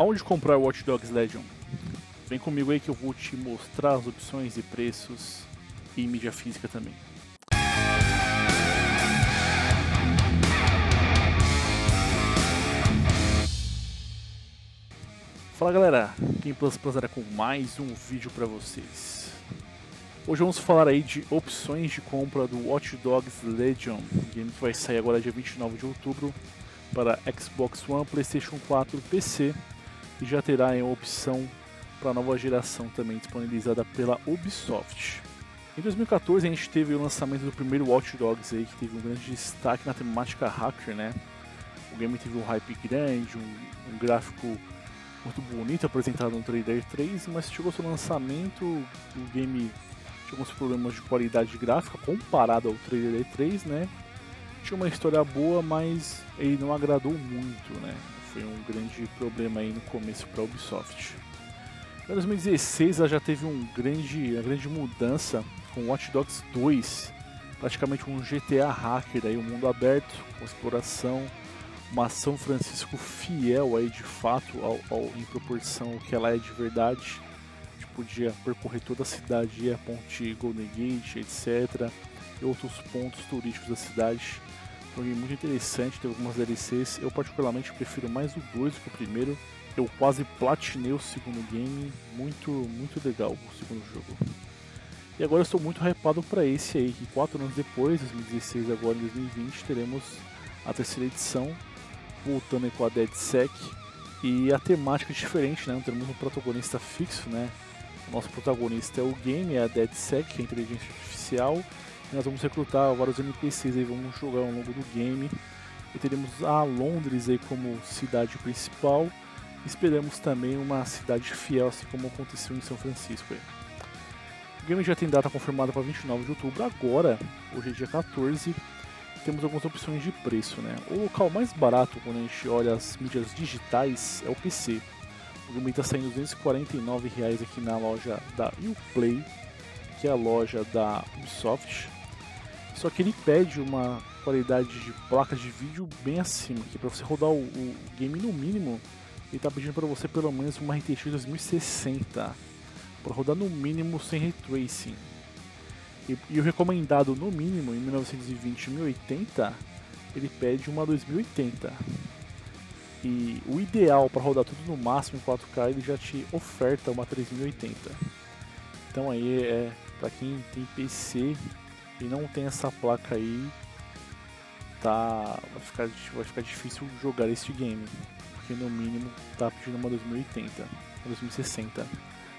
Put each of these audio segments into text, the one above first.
Aonde comprar o Watch Dogs Legion? Vem comigo aí que eu vou te mostrar as opções e preços e mídia física também. Fala galera, Game Plus Plus era com mais um vídeo para vocês. Hoje vamos falar aí de opções de compra do Watch Dogs Legion, game que vai sair agora dia 29 de outubro para Xbox One, PlayStation 4, PC e já terá uma opção para a nova geração também disponibilizada pela Ubisoft. Em 2014 a gente teve o lançamento do primeiro Watch Dogs aí, que teve um grande destaque na temática hacker, né? O game teve um hype grande, um, um gráfico muito bonito apresentado no trailer 3, mas chegou seu lançamento, o game tinha alguns problemas de qualidade gráfica comparado ao trailer 3, né? Tinha uma história boa, mas ele não agradou muito, né? Foi um grande problema aí no começo para a Ubisoft. Em 2016 ela já teve um grande, uma grande mudança com Watch Dogs 2, praticamente um GTA hacker aí, um mundo aberto, com exploração, uma São Francisco fiel aí de fato ao, ao, em proporção ao que ela é de verdade. A gente podia percorrer toda a cidade, a ponte Golden Gate, etc. E outros pontos turísticos da cidade game muito interessante, tem algumas DLCs. Eu particularmente prefiro mais o 2 do que o primeiro. Eu quase platinei o segundo game, muito, muito legal o segundo jogo. E agora eu estou muito hypado para esse aí, que 4 anos depois, 2016 agora em 2020, teremos a terceira edição, voltando aí com a DeadSec. E a temática é diferente, né? Não temos um protagonista fixo, né? O nosso protagonista é o game, é a DeadSec, a inteligência artificial nós vamos recrutar vários NPCs e vamos jogar ao longo do game. E teremos a Londres aí como cidade principal. Esperamos também uma cidade fiel, assim como aconteceu em São Francisco. Aí. O game já tem data confirmada para 29 de outubro. Agora, hoje é dia 14, temos algumas opções de preço. Né? O local mais barato quando a gente olha as mídias digitais é o PC. O game está saindo 249 reais aqui na loja da Uplay, que é a loja da Ubisoft. Só que ele pede uma qualidade de placas de vídeo bem acima, que para você rodar o, o, game no mínimo, ele está pedindo para você pelo menos uma RTX 2060 para rodar no mínimo sem ray tracing. E, e, o recomendado no mínimo em 1920 1080, ele pede uma 2080. E o ideal para rodar tudo no máximo em 4K, ele já te oferta uma 3080. Então aí é para quem tem PC e não tem essa placa aí, tá vai ficar, vai ficar difícil jogar este game, porque no mínimo tá pedindo uma 2080, uma 2060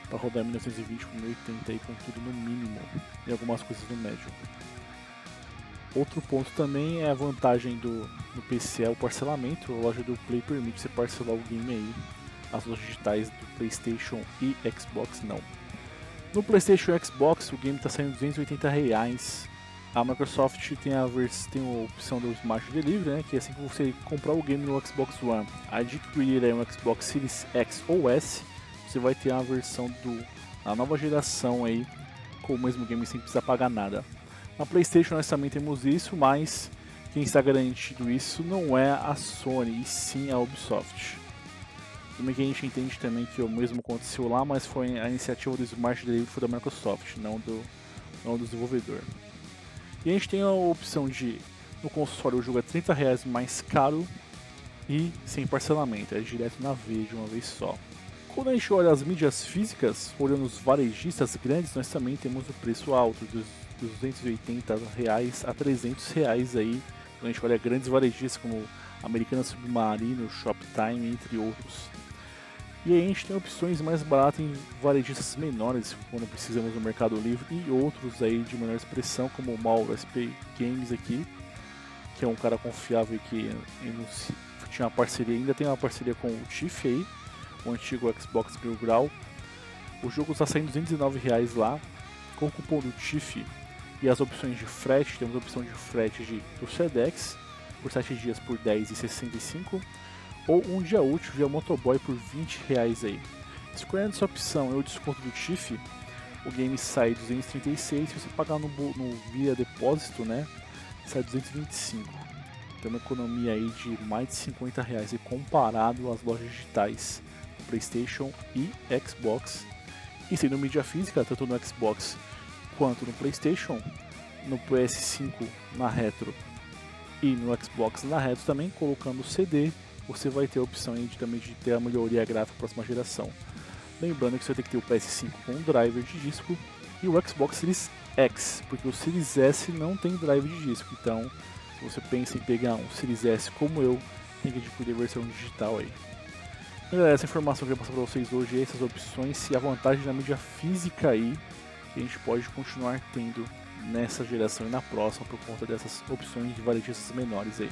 para rodar 1920 com 1080 aí com tudo no mínimo e algumas coisas no médio. Outro ponto também é a vantagem do, do PC é o parcelamento. A loja do Play permite você parcelar o game aí. As lojas digitais do PlayStation e Xbox não. No PlayStation e Xbox o game está saindo 280 reais a Microsoft tem a, tem a opção do Smart Delivery, né, que é assim que você comprar o game no Xbox One, adquirir aí um Xbox Series X ou S, você vai ter a versão do a nova geração aí com o mesmo game sem precisar pagar nada. Na PlayStation nós também temos isso, mas quem está garantido isso não é a Sony, e sim a Ubisoft. Também que a gente entende também que o mesmo aconteceu lá, mas foi a iniciativa do Smart Delivery foi da Microsoft, não do, não do desenvolvedor. E a gente tem a opção de no console o jogo é 30 reais mais caro e sem parcelamento, é direto na vez de uma vez só. Quando a gente olha as mídias físicas, olhando os varejistas grandes, nós também temos o preço alto, dos 280 reais a 300 reais aí. Quando a gente olha grandes varejistas como Americana Submarino, Shoptime, entre outros. E aí a gente tem opções mais baratas em varejistas menores, quando precisamos no Mercado Livre, e outros aí de menor expressão, como o Mauro SP Games aqui, que é um cara confiável que tinha uma parceria, ainda tem uma parceria com o Tiff aí, o antigo Xbox Bill Grau. O jogo está saindo 209 reais lá, com o cupom do Tiff e as opções de frete, temos a opção de frete de, do Sedex, por 7 dias por 10,65 ou um dia útil via motoboy por 20 reais aí. Escolhendo essa opção e o desconto do TIFF, o game sai 236, se você pagar no, no via depósito, né, sai 225. Então uma economia aí de mais de 50 reais e comparado às lojas digitais PlayStation e Xbox. E sendo mídia física, tanto no Xbox quanto no PlayStation, no PS5 na retro e no Xbox na retro também, colocando CD, você vai ter a opção de, também de ter a melhoria gráfica para a próxima geração. Lembrando que você tem que ter o PS5 com driver de disco e o Xbox Series X, porque o Series S não tem drive de disco. Então, se você pensa em pegar um Series S como eu, tem que adquirir a versão digital aí. Galera, essa informação que eu passar para vocês hoje, essas opções e a vantagem da mídia física aí, que a gente pode continuar tendo nessa geração e na próxima por conta dessas opções de varejistas menores aí.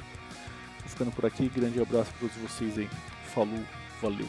Ficando por aqui, grande abraço para todos vocês aí. Falou, valeu.